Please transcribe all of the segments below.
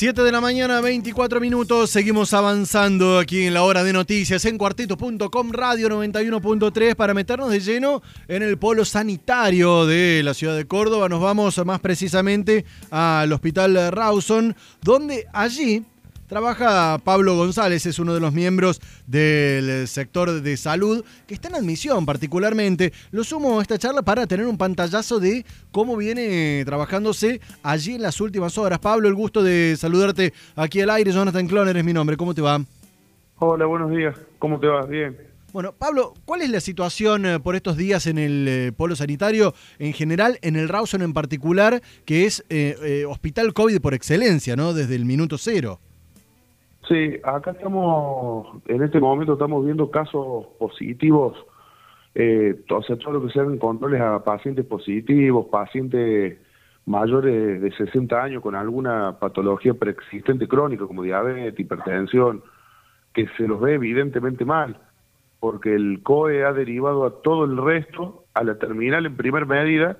7 de la mañana, 24 minutos. Seguimos avanzando aquí en la hora de noticias en cuarteto.com Radio 91.3 para meternos de lleno en el polo sanitario de la ciudad de Córdoba. Nos vamos más precisamente al Hospital Rawson, donde allí Trabaja Pablo González, es uno de los miembros del sector de salud que está en admisión particularmente. Lo sumo a esta charla para tener un pantallazo de cómo viene trabajándose allí en las últimas horas. Pablo, el gusto de saludarte aquí al aire. Jonathan Cloner es mi nombre. ¿Cómo te va? Hola, buenos días. ¿Cómo te va? Bien. Bueno, Pablo, ¿cuál es la situación eh, por estos días en el eh, polo sanitario en general, en el Rawson en particular, que es eh, hospital COVID por excelencia, ¿no? Desde el minuto cero. Sí, acá estamos, en este momento estamos viendo casos positivos, eh, o sea, todo lo que sean controles a pacientes positivos, pacientes mayores de 60 años con alguna patología preexistente crónica como diabetes, hipertensión, que se los ve evidentemente mal, porque el COE ha derivado a todo el resto a la terminal en primer medida,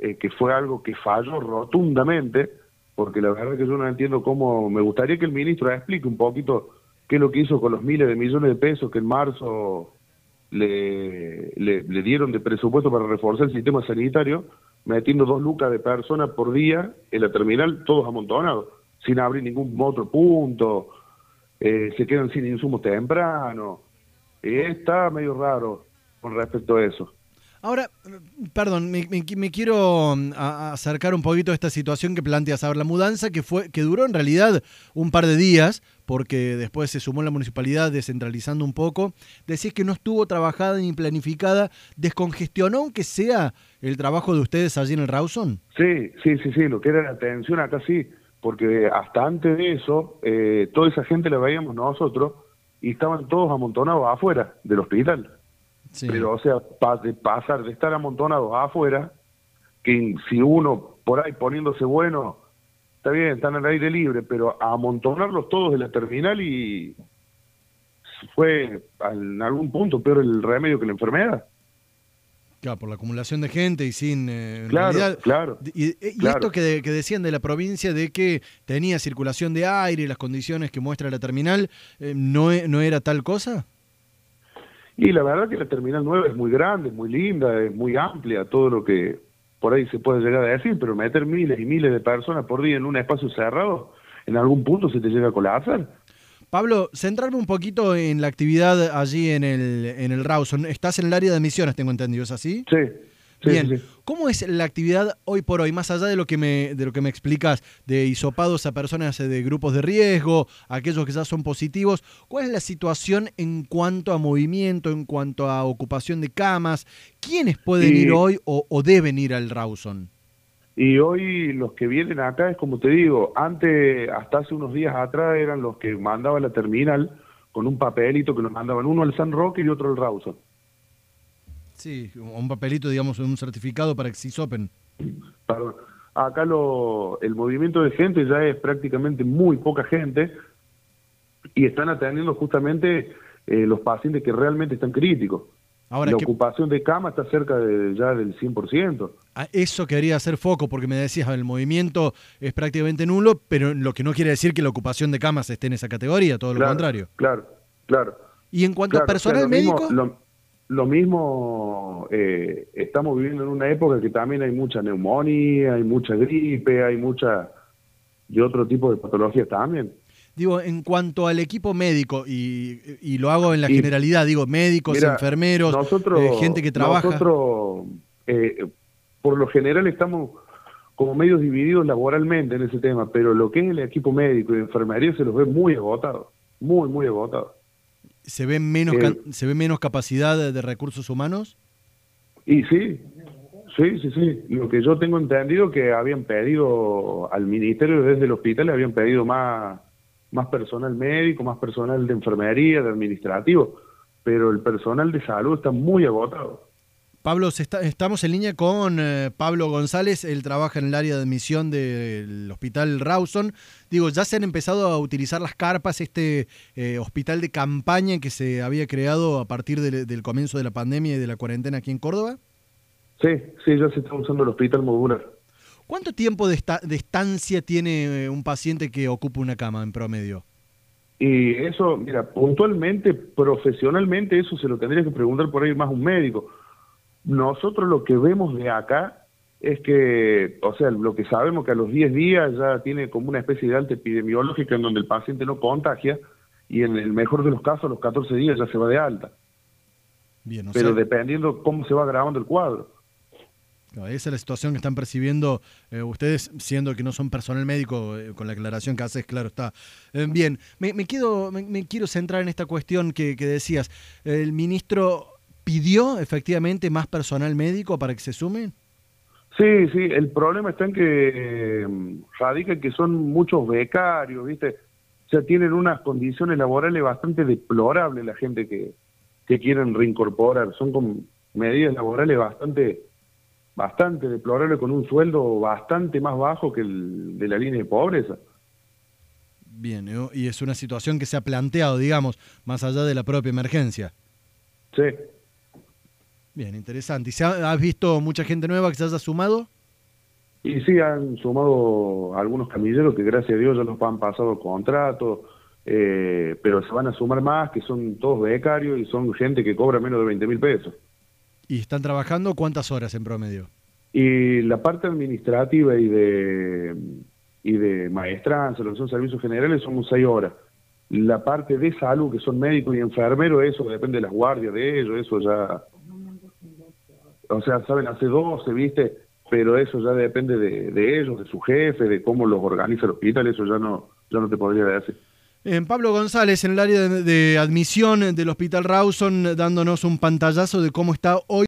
eh, que fue algo que falló rotundamente, porque la verdad que yo no entiendo cómo, me gustaría que el ministro explique un poquito qué es lo que hizo con los miles de millones de pesos que en marzo le, dieron de presupuesto para reforzar el sistema sanitario, metiendo dos lucas de personas por día en la terminal, todos amontonados, sin abrir ningún otro punto, eh, se quedan sin insumos temprano. está medio raro con respecto a eso. Ahora, perdón, me, quiero mm, acercar un poquito a esta situación que planteas. A ver, la mudanza que fue, que duró en realidad un par de días, porque después se sumó la municipalidad descentralizando un poco. Decís que no estuvo trabajada ni planificada. ¿Descongestionó aunque sea el trabajo de ustedes allí en el Rawson? Sí, sí, sí, sí. Lo que era la atención acá sí, porque hasta antes de eso, eh, toda esa gente la veíamos nosotros y estaban todos amontonados afuera del hospital. Pero, o sea, de pasar de estar amontonados afuera, que si uno por ahí poniéndose bueno, está bien, están al aire libre, pero a amontonarlos todos de la terminal y fue en algún punto peor el remedio que la enfermedad. Claro, por la acumulación de gente y sin... Eh, claro, claro. Y, esto que, que, decían de la provincia de que tenía circulación de aire y las condiciones que muestra la terminal, eh, ¿no, e, ¿no era tal cosa? Y la verdad que la Terminal 9 es muy grande, es muy linda, es muy amplia, todo lo que por ahí se puede llegar a decir, pero meter miles y miles de personas por día en un espacio cerrado, en algún punto se te llega a colapsar. Pablo, centrarme un poquito en la actividad allí en el, en el Rawson. Estás en el área de misiones, tengo entendido, ¿es así? Sí. Bien, ¿cómo es la actividad hoy por hoy, más allá de lo que me, de lo que me explicas, de hisopados a personas de grupos de riesgo, aquellos que ya son positivos? ¿Cuál es la situación en cuanto a movimiento, en cuanto a ocupación de camas? ¿Quiénes pueden ir hoy o, deben ir al Rawson? Y hoy los que vienen acá es como te digo, antes, hasta hace unos días atrás, eran los que mandaban la terminal con un papelito que nos mandaban uno al San Roque y otro al Rawson. Sí, un papelito, digamos, un certificado para Exisopen. Perdón. Acá lo, el movimiento de gente ya es prácticamente muy poca gente y están atendiendo justamente eh, los pacientes que realmente están críticos. Ahora, la ocupación de cama está cerca de, ya del 100%. A eso quería hacer foco, porque me decías, el movimiento es prácticamente nulo, pero lo que no quiere decir que la ocupación de camas esté en esa categoría, todo lo contrario. Claro, claro. Y en cuanto a personal médico... Lo mismo, eh, estamos viviendo en una época que también hay mucha neumonía, hay mucha gripe, hay mucha y otro tipo de patologías también. Digo, en cuanto al equipo médico, y, lo hago en la generalidad, digo, médicos, enfermeros, eh, gente que trabaja. Nosotros, eh, por lo general, estamos como medios divididos laboralmente en ese tema, pero lo que es el equipo médico y enfermería se los ve muy agotados, muy, muy agotados. ¿Se ve menos, ¿se ve menos capacidad de, recursos humanos? Y sí, sí, sí, sí. Lo que yo tengo entendido que habían pedido al ministerio desde el hospital, le habían pedido más, más personal médico, más personal de enfermería, de administrativo, pero el personal de salud está muy agotado. Pablo, estamos en línea con eh, Pablo González, él trabaja en el área de admisión del Hospital Rawson. Digo, ¿ya se han empezado a utilizar las carpas, este eh, hospital de campaña que se había creado a partir del comienzo de la pandemia y de la cuarentena aquí en Córdoba? Sí, sí, ya se está usando el hospital modular. ¿Cuánto tiempo de, de estancia tiene un paciente que ocupa una cama en promedio? Y eso, mira, puntualmente, profesionalmente, eso se lo tendría que preguntar por ahí más un médico. Nosotros lo que vemos de acá es que, o sea, lo que sabemos que a los 10 días ya tiene como una especie de alta epidemiológica en donde el paciente no contagia y en el mejor de los casos a los 14 días ya se va de alta. Bien, Pero dependiendo cómo se va grabando el cuadro. esa es la situación que están percibiendo eh, ustedes, siendo que no son personal médico, eh, con la aclaración que haces, claro está. Eh, bien, me, me, me, quiero centrar en esta cuestión que, que decías. ¿El ministro pidió efectivamente más personal médico para que se sumen? Sí, sí, el problema está en que eh, radica que son muchos becarios, ¿viste? O sea, tienen unas condiciones laborales bastante deplorables la gente que, que quieren reincorporar. Son con medidas laborales bastante bastante deplorables con un sueldo bastante más bajo que el de la línea de pobreza. Bien, y es una situación que se ha planteado, digamos, más allá de la propia emergencia. Sí, Bien, interesante. ¿Y has visto mucha gente nueva que se haya sumado? Y sí, han sumado algunos camilleros que gracias a Dios ya nos han pasado contratos, eh, pero se van a sumar más, que son todos becarios y son gente que cobra menos de 20 mil pesos. ¿Y están trabajando cuántas horas en promedio? Y la parte administrativa y de y de maestranza, lo que son servicios generales, son seis horas. La parte de salud, que son médicos y enfermeros, eso depende de las guardias de ellos, eso ya o sea, saben hace 12, ¿viste? Pero eso ya depende de, ellos, de su jefe, de cómo los organiza el hospital, eso ya no, ya no te podría decir. En Pablo González, en el área de, de admisión del Hospital Rawson, dándonos un pantallazo de cómo está hoy.